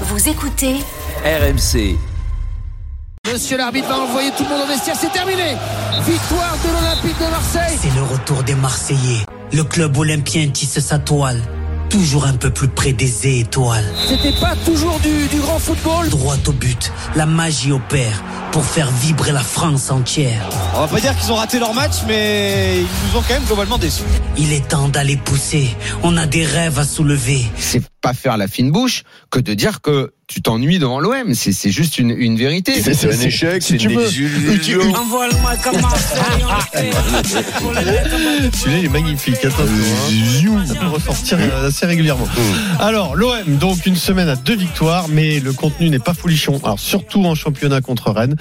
Vous écoutez RMC. Monsieur l'arbitre va envoyer tout le monde au vestiaire, c'est terminé Victoire de l'Olympique de Marseille C'est le retour des Marseillais. Le club olympien tisse sa toile. Toujours un peu plus près des étoiles. C'était pas toujours du, du grand football Droit au but, la magie opère pour faire vibrer la France entière. On va pas dire qu'ils ont raté leur match, mais ils nous ont quand même globalement déçus. Il est temps d'aller pousser. On a des rêves à soulever. c'est pas faire la fine bouche que de dire que tu t'ennuies devant l'OM. C'est c'est juste une, une vérité. C'est c'est un échec, c'est une désillusion. Envoie-le-moi comme Celui-là il est magnifique. Attention, hein. ça peut ressortir euh, assez régulièrement. Alors l'OM donc une semaine à deux victoires, mais le contenu n'est pas folichon. Alors surtout en championnat contre Rennes.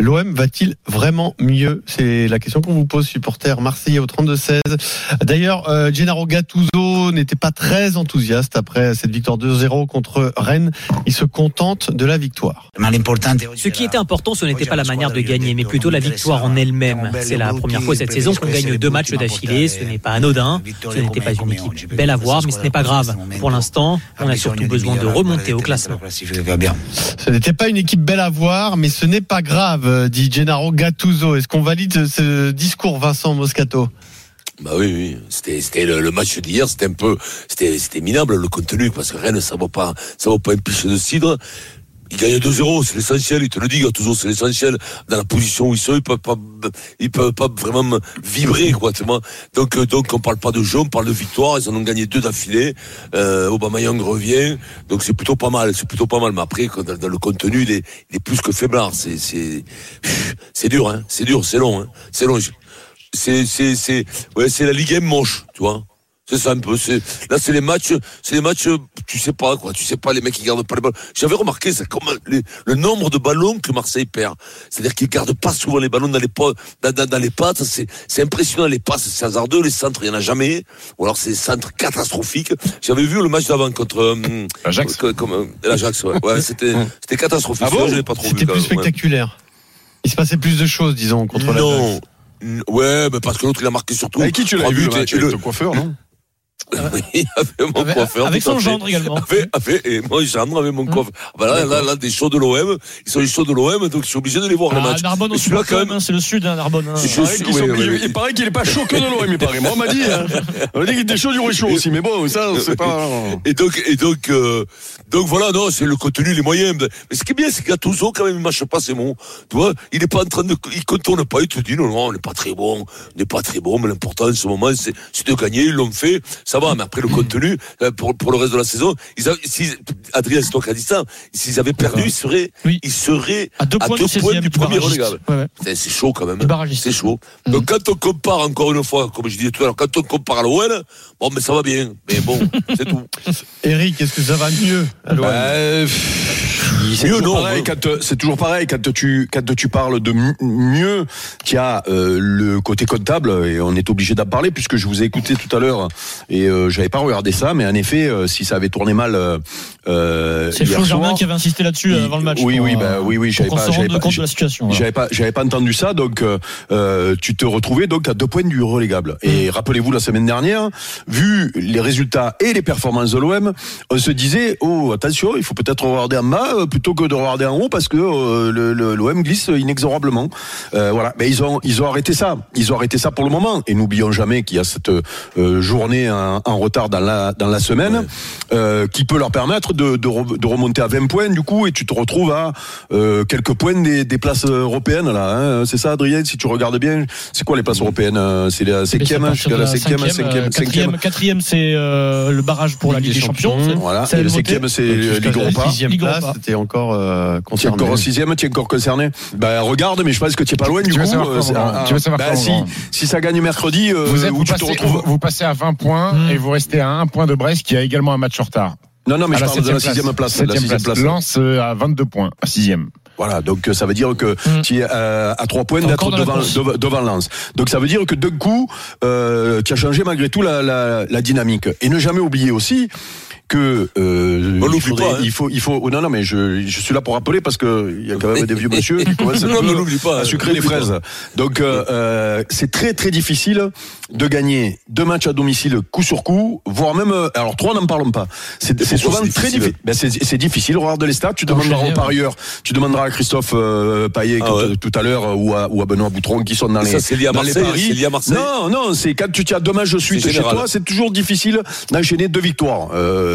L'OM va-t-il vraiment mieux? C'est la question qu'on vous pose, supporter marseillais au 32-16. D'ailleurs, euh, Gennaro Gattuso n'était pas très enthousiaste après cette victoire 2-0 contre Rennes. Il se contente de la victoire. Ce qui était important, ce n'était pas la manière de gagner, mais plutôt la victoire en elle-même. C'est la première fois cette saison qu'on gagne deux matchs d'affilée. Ce n'est pas anodin. Ce n'était pas une équipe belle à voir, mais ce n'est pas grave. Pour l'instant, on a surtout besoin de remonter au classement. Ce n'était pas une équipe belle à voir, mais ce n'est pas grave, euh, dit Gennaro Gattuso. Est-ce qu'on valide ce discours, Vincent Moscato? Bah oui, oui. C'était, c'était le, match d'hier, c'était un peu, c'était, c'était minable le contenu parce que Rennes, ça vaut pas, ça vaut pas un piche de cidre. Il gagne 2-0, c'est l'essentiel, il te le dit, toujours c'est l'essentiel. Dans la position où ils sont, ils peuvent pas, ils peuvent pas vraiment vibrer, quoi. Donc, euh, donc, on parle pas de jeu, on parle de victoire, ils en ont gagné deux d'affilée, euh, Aubameyang revient, donc c'est plutôt pas mal, c'est plutôt pas mal, mais après, dans, le contenu, il est, il est plus que faiblard, c'est, c'est, c'est dur, hein, c'est dur, c'est long, hein, c'est long. C'est, c'est, c'est, ouais, c'est la Ligue 1 moche, tu vois. C'est ça un peu. C'est là, c'est les matchs, c'est les matchs. Tu sais pas quoi. Tu sais pas les mecs qui gardent pas les ballons. J'avais remarqué ça comme les- le nombre de ballons que Marseille perd. C'est-à-dire qu'ils gardent pas souvent les ballons dans les dans, dans, dans les pattes. C'est c'est impressionnant les passes, c'est hasardeux. Les centres, il y en a jamais. Ou alors c'est des centres catastrophiques. J'avais vu le match d'avant contre euh, euh, l'Ajax. Ouais, ouais c'était c'était catastrophique. Ah bon Celui-là, je l'ai pas trop vu. C'était plus même, ouais. spectaculaire. Il se passait plus de choses, disons, contre la Non. Ouais, mais parce que l'autre il a marqué surtout. Avec qui tu l'as vu le match et le- coiffeur, non? Oui, avec mon Avec- coiffeur. avec son gendre également. Avec, avec, et moi, gendre avec mon coiffeur. Ah bah là, là, là, des shows de l'OM. Ils sont les shows de l'OM, donc je suis obligé de les voir, Ah, matchs. Narbonne Et au celui-là, quand même. c'est le sud, hein, Narbonne. hein. Je Il paraît suis- qu'ils oui, sont- oui, il- oui. il paraît qu'il est pas chaud que de l'OM, il paraît. Moi, on m'a dit. hein. On m'a dit qu'il était chaud du Ruchon aussi, mais bon, ça, c'est pas. Et donc, et donc, euh, donc voilà, non, c'est le contenu, les moyens. Mais ce qui est bien, c'est que Gattuso, quand même, il mâche pas ses mots. Tu vois, il est pas en train de, il contourne pas, il te dit, non, non, on n'est pas très bon, on n'est pas très bon, mais l'important, en ce moment, c'est, c'est de gagner, ils l'ont fait, ça va, mais après, le contenu, euh, pour, pour le reste de la saison, ils avaient, si, Adrien, c'est toi qui as dit ça, s'ils avaient perdu, ils seraient, Oui. ils seraient À deux à points deux du points 16e du du premier relégable. Ouais, ouais. Putain, C'est chaud quand même. C'est chaud. Donc quand on compare encore une fois, comme je disais tout à l'heure, quand on compare à l'OL, bon, mais ça va bien. Mais bon, c'est tout. Eric, est-ce que ça va mieux à pff, c'est Mieux, toujours non, pareil ouais. quand, euh, c'est toujours pareil quand tu quand tu parles de mieux qu'il y a euh, le côté comptable et on est obligé d'en parler puisque je vous ai écouté tout à l'heure et euh, j'avais pas regardé ça mais en effet euh, si ça avait tourné mal euh, C'est Flo Germain qui avait insisté là-dessus avant le match. oui pour, oui bah oui oui j'avais pas se j'avais pas compte de la situation. voilà. j'avais pas, j'avais pas entendu ça, donc tu te retrouvais donc à deux points du relégable. Et rappelez-vous la semaine dernière, vu les résultats et les performances de l'OM, on se disait oh attention, il faut peut-être regarder en bas plutôt que de regarder en haut parce que euh, le- le- l'OM glisse inexorablement. Euh, voilà, mais ils ont ils ont arrêté ça, ils ont arrêté ça pour le moment. Et n'oublions jamais qu'il y a cette euh, journée en, en retard dans la dans la semaine euh, qui peut leur permettre de, de, re- de remonter à 20 points du coup et tu te retrouves à euh, quelques points des, des places européennes là. hein. C'est ça, Adrien, si tu regardes bien, c'est quoi les places européennes C'est la c'est à cinquième, jusqu'à la la cinquième, cinquième, cinquième, quatrième, c'est euh, le barrage pour la Ligue des Champions. Voilà. Et le cinquième, c'est Ligue la Europa. Ligue Europa. Encore euh, Tu es concerné. encore au sixième, tu es encore concerné. Ben regarde, mais je pense que tu es pas loin du Tu coup. savoir euh, c'est- comment, ah, tu veux savoir ben, comment, si, Laurent si ça gagne mercredi, euh, Vous, êtes, où vous, tu te retrouves vous, vous passez à 20 points Hmm. et vous restez à 1 point de Brest qui a également un match en retard. Non, non, mais À je la parle de la sixième place. La Septième sixième place. Lance à 22 points, à 6 Voilà, donc ça veut dire que Mm. tu es euh, à trois points T'es d'être la devant, devant, devant Lens. Donc ça veut dire que d'un coup, euh, tu as changé malgré tout la, la, la dynamique. Et ne jamais oublier aussi que euh, il, faudrait- pas, hein. il faut, il faut. oh, non, non, mais je, je suis là pour rappeler parce que il y a quand même des vieux monsieur qui commencent Non, l'oublie pas, à sucrer les l'oublie pas. fraises. Donc euh, euh, c'est très très difficile de gagner deux matchs à domicile coup sur coup, voire même euh, alors trois n'en parlons pas. C'est souvent très difficile. Ben, c'est c'est difficile. Regarde les stats. Tu demanderas aux parieurs, tu demanderas à Christophe euh, Payet Ah ouais. tout à l'heure ou à, ou à Benoît Boutron qui sont dans les ça, c'est lié à dans les paris. c'est lié à Marseille Non, non, c'est quand tu tiens deux matchs de suite chez toi, c'est toujours difficile d'enchaîner deux victoires. Euh,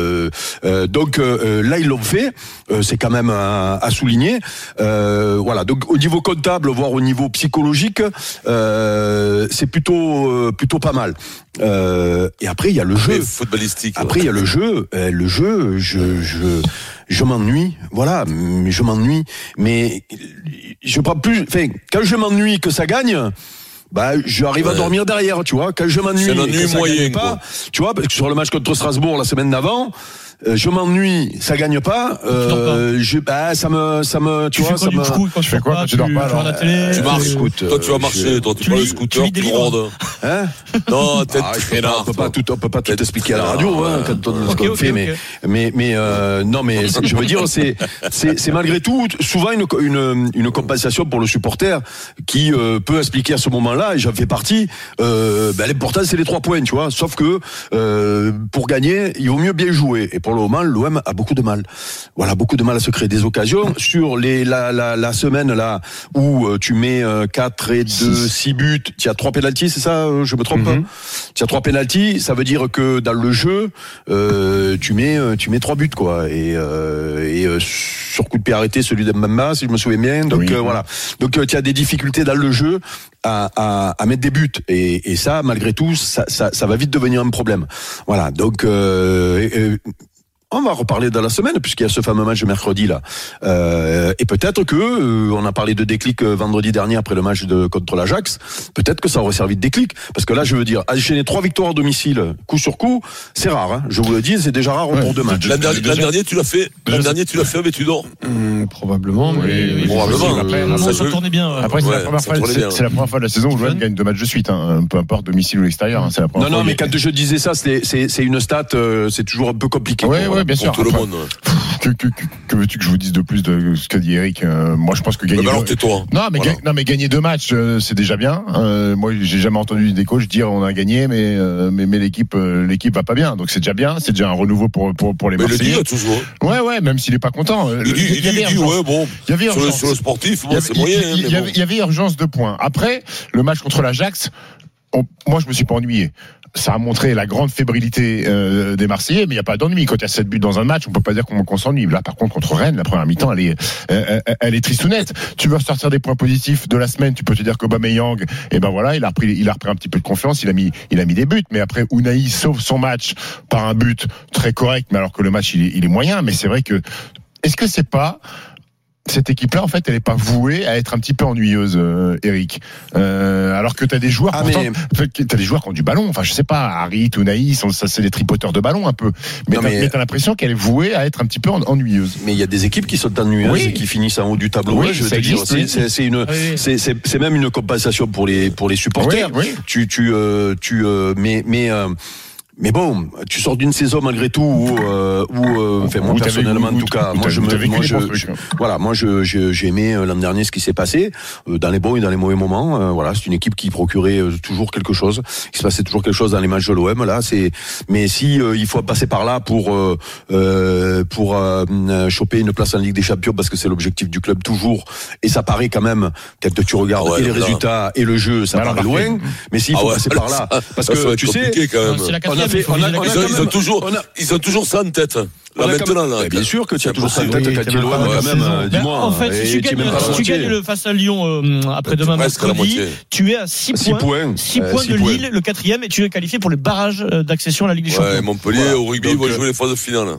donc euh, euh, là, ils l'ont fait. Euh, c'est quand même à, à souligner. Euh, voilà. Donc au niveau comptable, voire au niveau psychologique, euh, c'est plutôt euh, plutôt pas mal. Euh, et après, il y a le jeu. Footballistique. Après, il y a le jeu. Euh, le jeu, je, je, je m'ennuie. Voilà, je m'ennuie. Mais je prends plus. Enfin, quand je m'ennuie que ça gagne. Bah, j'arrive à dormir derrière, tu vois. Quand je m'ennuie, moyen, pas, quoi. tu vois, parce que sur le match contre Strasbourg la semaine d'avant, euh, je m'ennuie, ça gagne pas. Euh, je, bah, ça me, ça me, tu, Tu fais vois, quoi ça du me. coup quand Tu fais quoi quand tu dors pas, regardes la alors télé Tu marches. écoute, Toi, tu vas marcher. Toi, tu tu prends le scooter, tu lis des tu livres. rondes. Hein Non, t'es Ah, pas- traînard. on peut pas tout, on peut pas tout expliquer à la radio, hein, quand on fait, mais, mais, mais, euh, non, mais je veux dire, c'est, c'est, c'est malgré tout souvent une, une, une compensation pour le supporter qui euh, peut expliquer à ce moment-là, et j'en fais partie. Euh, ben, l'important c'est les trois points, tu vois. Sauf que euh, pour gagner, il vaut mieux bien jouer. Et pour le moment, l'OM a beaucoup de mal. Voilà, beaucoup de mal à se créer des occasions sur les la, la, la semaine là où euh, tu mets 4 et 2, 6 buts. Tu as trois pénalties, c'est ça euh, Je me trompe Mhm. Tu as trois pénalties, ça veut dire que dans le jeu, euh, tu mets euh, tu mets trois buts quoi. Et, euh, et euh, sur coup de pied arrêté, celui de Mbamba, si je me souviens bien. Donc Oui. euh, voilà. Donc euh, tu as des difficultés dans le jeu à, à, à mettre des buts. Et, et ça, malgré tout, ça, ça, ça va vite devenir un problème. Voilà. Donc euh, euh, on va reparler dans la semaine puisqu'il y a ce fameux match de mercredi là. Euh, et peut-être que euh, on a parlé de déclic euh, vendredi dernier après le match de contre l'Ajax. Peut-être que ça aurait servi de déclic parce que là, je veux dire, enchaîner trois victoires à domicile, coup sur coup, c'est rare. Hein. Je vous le dis, c'est déjà rare Ouais, pour deux matchs. L'an dernier, tu l'as fait. L'an dernier, tu l'as fait avec Tudor. Hum, probablement, mais Oui, oui, Probablement. Après, Euh, après, ça ça joue. tournait bien. Après, c'est Ouais, la première fois, c'est la première fois de la saison où l'OM gagne deux matchs de suite, hein, peu importe domicile ou l'extérieur. hein, c'est la Non, première non, fois mais y a- quand je disais ça, c'est c'est- c'est une stat, euh, c'est toujours un peu compliqué. Ouais, voilà. bien sûr. Pour tout le Après, monde. Que, que, que, que veux-tu que je vous dise de plus de ce que dit Eric Euh, Moi, je pense que Mais gagner. alors, deux- tais-toi. Non mais, Voilà. ga- non, mais gagner deux matchs, euh, c'est déjà bien. Euh, moi, j'ai jamais entendu des coachs dire on a gagné, mais euh, mais, mais l'équipe l'équipe va pas bien. Donc c'est déjà bien, c'est déjà un renouveau pour pour, pour les Mais le dit toujours. Ouais, ouais, même s'il est pas content. Il dit, il avait il dit, ouais, bon. Il y avait Sur le, urgence. sur le sportif, y bon, c'est moyen. il- hein, y bon. il y avait urgence de points. Après, le match contre l'Ajax, on- moi, je me suis pas ennuyé. Ça a montré la grande fébrilité euh, des Marseillais, mais il n'y a pas d'ennui. Quand il y a 7 buts dans un match, on peut pas dire qu'on qu'on s'ennuie. Là, par contre, contre Rennes, la première mi-temps, elle est, euh, elle est tristounette. Tu veux ressortir des points positifs de la semaine, tu peux te dire qu'Aubameyang, eh ben voilà, il a repris, il a repris un petit peu de confiance, il a mis, il a mis des buts. Mais après, Unai sauve son match par un but très correct, mais alors que le match, il est, il est moyen. Mais c'est vrai que, est-ce que c'est pas cette équipe-là, en fait, elle n'est pas vouée à être un petit peu ennuyeuse, euh, Eric. Euh, alors que tu as des joueurs, Ah, pourtant, mais- des joueurs qui ont du ballon. Enfin, je sais pas, Harit ou Naïs, ça c'est des tripoteurs de ballon un peu. Mais mais t'as l'impression qu'elle est vouée à être un petit peu en- ennuyeuse. Mais il y a des équipes qui sont ennuyeuses Oui. et qui finissent en haut du tableau. Oui, c'est- une, Oui, c'est c'est c'est même une compensation pour les pour les supporters. Oui, oui. Tu tu euh, tu euh, mais mais euh, mais bon, tu sors d'une saison malgré tout où, euh, où euh, enfin moi personnellement en tout cas, moi je me, moi je, hein. voilà, moi je je- j'ai aimé euh, l'an dernier ce qui s'est passé euh, dans les bons et dans les mauvais moments. euh, voilà, c'est une équipe qui procurait toujours quelque chose, il se passait toujours quelque chose dans les matchs de l'OM. Là, c'est mais si euh, il faut passer par là pour pour choper une place en Ligue des Champions parce que c'est l'objectif du club toujours et ça paraît quand même quand tu regardes Ah ouais, et les là. résultats et le jeu, ça paraît loin. Mais s'il Ah faut ouais, passer par là, ça- parce que tu sais, fait, on a, on a Ils ont, ils toujours, on a- ils ont toujours ça en tête. Là, maintenant, là. Bien sûr que tu as toujours ça en tête Oui, quand même euh, Ben, Dis-moi. en fait, et si tu tu es gagnes, à le face à Lyon euh, après-demain à mercredi, tu es à 6 Six points. points. 6 Euh, points six de. Lille, le quatrième, et tu es qualifié pour les barrages euh, d'accession à la Ligue des Ouais, Champions. Montpellier, au rugby, Donc, vont euh, jouer les phases finales.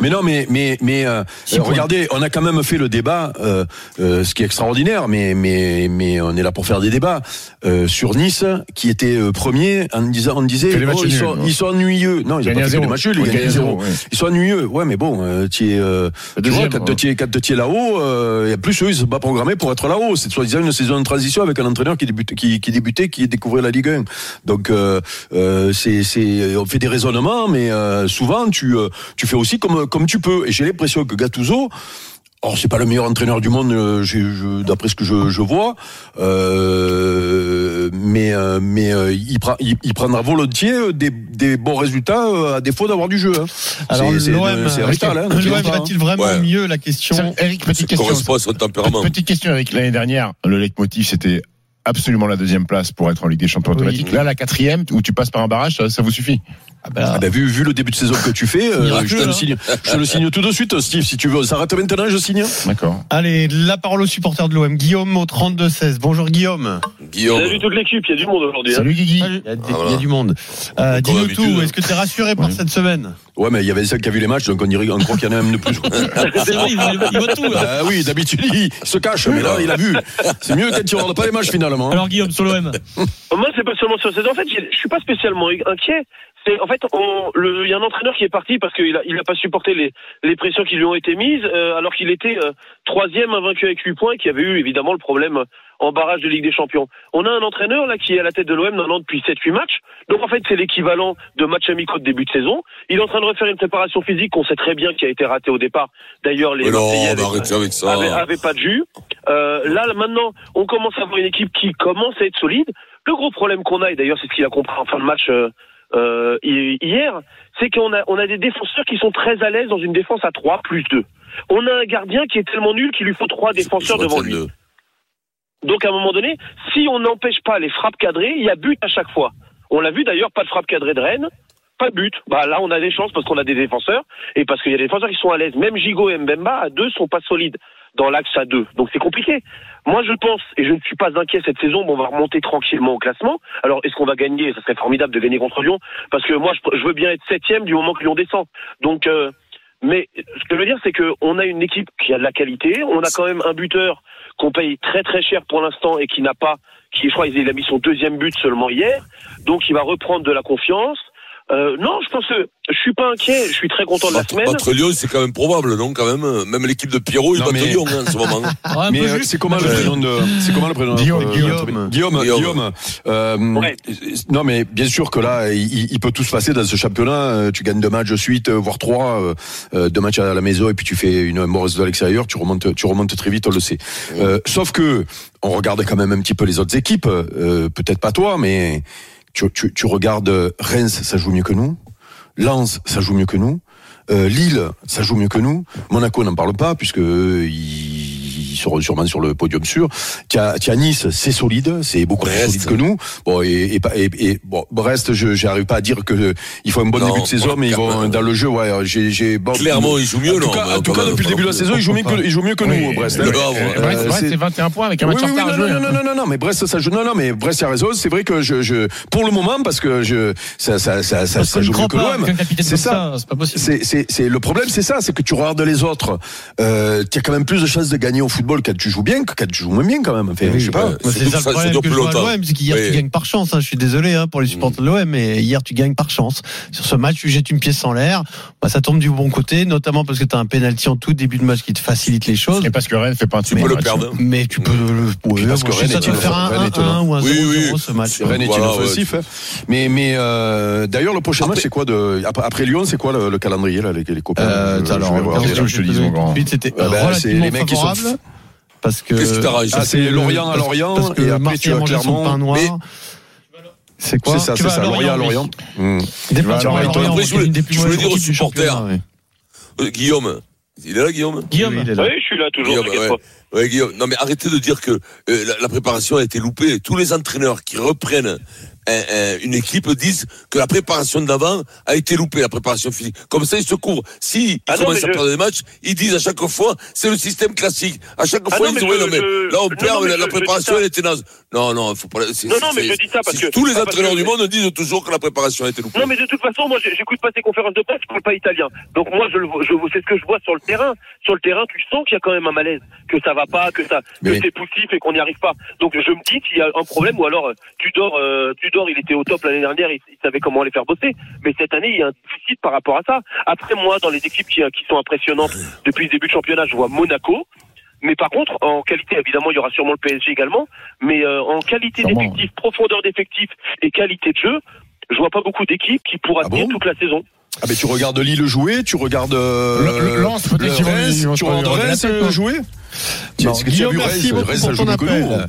Mais non, mais mais mais euh, regardez, on a quand même fait le débat, euh, euh, ce qui est extraordinaire, mais mais mais on est là pour faire des débats euh, sur Nice, qui était euh, premier, en disant, on disait, les matchs oh, ils, sont, ils sont ennuyeux. Non, ils ont Gagné pas fait matchs nuls, ils à zéro. Ils sont ennuyeux. Ouais, mais bon, euh, tu es, euh, tu vois, Deuxième, quand ouais. quand tu es là-haut, et plus eux, ils sont pas programmés pour être là-haut. C'est soi-disant une saison de transition avec un entraîneur qui débute, qui, qui débutait, qui découvrait la Ligue 1. Donc c'est, c'est, on fait des raisonnements, mais euh, souvent tu, tu fais aussi comme, comme tu peux. Et j'ai l'impression que Gattuso. Or, c'est pas le meilleur entraîneur du monde, euh, d'après ce que je, je vois, euh, mais euh, mais euh, il, prend, il, il prendra volontiers euh, des, des bons résultats euh, à défaut d'avoir du jeu. hein. Alors l'OM, c'est Rital, hein, pas, va-t-il vraiment Ouais. mieux la question Eric, petite Ça question. correspond à son tempérament. Petite question, Eric. L'année dernière, le leitmotiv, c'était absolument la deuxième place pour être en Ligue des Champions Oui. automatique. Là, la quatrième, où tu passes par un barrage, ça, ça vous suffit? Ah bah, Ah ben, vu, vu le début de saison que tu fais, euh, je, te le hein. signe, je te le signe tout de suite, Steve, si tu veux. Ça arrête maintenant, je signe. D'accord. Allez, la parole aux supporters de l'OM. Guillaume au 32-16. Bonjour Guillaume. Guillaume. Salut toute l'équipe, il y a du monde aujourd'hui. hein. Salut Guigui. Il y a, des- Ah, il y a du monde. Euh, Dis-nous tout. hein. Est-ce que tu es rassuré par Ouais. cette semaine? Ouais, mais il y avait ça qui a vu les matchs, donc on dirait, on croit qu'il y en a même de plus. C'est vrai, il voit, tout. là. Ah oui, d'habitude, il se cache, mais là, il a vu. C'est mieux quand tu regardes pas les matchs finalement. hein. Alors Guillaume, sur l'OM. Moi, c'est pas seulement sur cette. En fait, je suis pas spécialement inquiet. C'est en fait, on- le- il y a un entraîneur qui est parti parce qu'il a, il a pas supporté les, les pressions qui lui ont été mises, euh, alors qu'il était euh, troisième invaincu avec 8 points, et qui avait eu évidemment le problème en barrage de Ligue des Champions. On a un entraîneur là qui est à la tête de l'OM maintenant depuis 7-8 matchs. Donc en fait, c'est l'équivalent de matchs amicaux de début de saison. Il est en train de refaire une préparation physique qu'on sait très bien qui a été ratée au départ. D'ailleurs, les Marseillais on avaient- va arrêter avec ça. avait, avait pas de jus. Euh, là, là, maintenant, on commence à avoir une équipe qui commence à être solide. Le gros problème qu'on a, et d'ailleurs c'est ce qu'il a compris en fin de match euh, hi- hier, c'est qu'on a, on a des défenseurs qui sont très à l'aise dans une défense à 3 plus 2. On a un gardien qui est tellement nul qu'il lui faut trois défenseurs devant lui. Donc à un moment donné, si on n'empêche pas les frappes cadrées, il y a but à chaque fois. On l'a vu d'ailleurs, pas de frappe cadrée de Rennes, pas de but. Bah là, on a des chances parce qu'on a des défenseurs et parce qu'il y a des défenseurs qui sont à l'aise. Même Gigot et Mbemba à deux sont pas solides dans l'axe à deux. Donc c'est compliqué. Moi, je pense et je ne suis pas inquiet cette saison. Bon, on va remonter tranquillement au classement. Alors, est-ce qu'on va gagner? Ça serait formidable de gagner contre Lyon parce que moi, je, je veux bien être septième du moment que Lyon descend. Donc euh, mais ce que je veux dire, c'est qu'on a une équipe qui a de la qualité. On a quand même un buteur qu'on paye très très cher pour l'instant et qui n'a pas, qui je crois il a mis son deuxième but seulement hier. Donc il va reprendre de la confiance. Euh, non, je pense que je suis pas inquiet. Je suis très content de la semaine. battre Lyon, c'est quand même probable, non, quand même? Même l'équipe de Pierrot, ils battent mais- Lyon hein, en ce moment. Ah, Mais euh, c'est comment le prénom de c'est comment le prénom de Guillaume, Guillaume. Guillaume Guillaume. Guillaume euh, Ouais. non mais bien sûr que là il, il peut tout se passer dans ce championnat euh, tu gagnes deux matchs de suite euh, voire trois euh, euh, deux matchs à la maison et puis tu fais une mauvaise de l'extérieur tu remontes tu remontes très vite on le sait Euh, sauf que on regarde quand même un petit peu les autres équipes euh, peut-être pas toi mais tu, regardes Reims ça joue mieux que nous Lens ça joue mieux que nous euh, Lille, ça joue mieux que nous. Monaco, n'en parle pas, puisque euh, ils seront sûrement sur le podium sûr. As Nice, c'est solide, c'est beaucoup plus Brest. solide que nous. Bon, et, et, et, et bon, Brest, je j'arrive pas à dire que euh, il faut un bon Non, début de saison, mais ils vont dans le jeu. Ouais, j'ai, j'ai bon, Clairement, ils jouent mieux, en tout non, cas, en tout cas, depuis le début de la saison, ils jouent mieux que, ils jouent mieux que Oui, nous, Brest. le hein. Havre. Euh, Brest, Brest, c'est- c'est 21 points avec un match oui, en oui, retard à non, non, non, non, non, non, mais Brest, ça joue. Non, non, mais Brest a raison. C'est vrai que je, je, pour le moment, parce que je, ça, ça, ça, ça, Parce ça qu'on joue mieux que l'OM. C'est ça. c'est pas possible. C'est, c'est, c'est le problème, c'est ça, c'est que tu regardes les autres. Euh, tu as quand même plus de chances de gagner au football quand tu joues bien que quand tu joues moins bien quand même. Enfin, je sais pas. ouais. Moi, c'est ça le problème que plus je vois à longtemps. l'OM, c'est qu'hier Oui. tu gagnes par chance. hein. Je suis désolé hein, pour les supporters de l'OM, mais hier tu gagnes par chance. Sur ce match, tu jettes une pièce en l'air. Bah, ça tombe du bon côté, notamment parce que tu as un penalty en tout début de match qui te facilite les choses. Et parce que Rennes fait pas un Tu peux le perdre. Mais tu peux le. Ouais, parce que Rennes est faire un Rennes est 1-1 ou un 0-0 Oui, oui. ce match. Rennes est inoffensif. hein. Mais, mais euh, d'ailleurs, le prochain match, c'est quoi de après, Lyon, c'est quoi le, le calendrier là, les, copains? Euh, alors, vais voir. regarde, je te dis, mon grand. Ensuite, c'était Ah ben, les mecs qui sont- favorable. Parce que. Qu'est-ce qui t'arrange Ah, c'est Lorient à Lorient, Parce que et après, tu as pain noir. Mais- C'est quoi C'est ça, c'est ça. Lorient à Lorient, à Après, je voulais- je dire aux supporters. Euh, Guillaume. Il est là, Guillaume Guillaume, Oui, il est là. Oui, je suis là toujours. Guillaume, t'inquiète ouais. pas. Ouais, Guillaume. Non, mais arrêtez de dire que euh, la, la préparation a été loupée. Tous les entraîneurs qui reprennent une équipe disent que la préparation d'avant a été loupée, la préparation physique. Comme ça, ils se couvrent. Si ils Ah non, commencent à je- perdre des matchs, ils disent à chaque fois, c'est le système classique. À chaque Ah fois, non, ils disent, non, mais je- là, on non, perd, la, je- la préparation, elle était naze. Non, non, faut pas. Non, non, mais je dis ça parce que- Tous les ah, entraîneurs du monde disent toujours que la préparation a été loupée. Non, mais de toute façon, moi, j'écoute pas tes conférences de presse, je parle pas italien. Donc moi, je, je c'est ce que je vois sur le terrain. Sur le terrain, tu sens qu'il y a quand même un malaise, que ça va pas, que ça, Mais que oui. c'est poussif et qu'on n'y arrive pas. Donc je me dis qu'il y a un problème, ou alors euh, Tudor, euh, Il était au top l'année dernière, il, il savait comment les faire bosser. Mais cette année, il y a un déficit par rapport à ça. Après moi, dans les équipes qui, qui sont impressionnantes depuis le début du championnat, je vois Monaco. Mais par contre, en qualité, évidemment, il y aura sûrement le PSG également. Mais euh, en qualité d'effectif, profondeur d'effectif et qualité de jeu, je vois pas beaucoup d'équipes qui pourra Ah tenir bon toute la saison. Ah mais tu regardes Lille jouer, tu regardes euh, Le- le- Lens, peut-être tu regardes Reims euh, non jouer as Guillaume, merci beaucoup pour ça ton appel.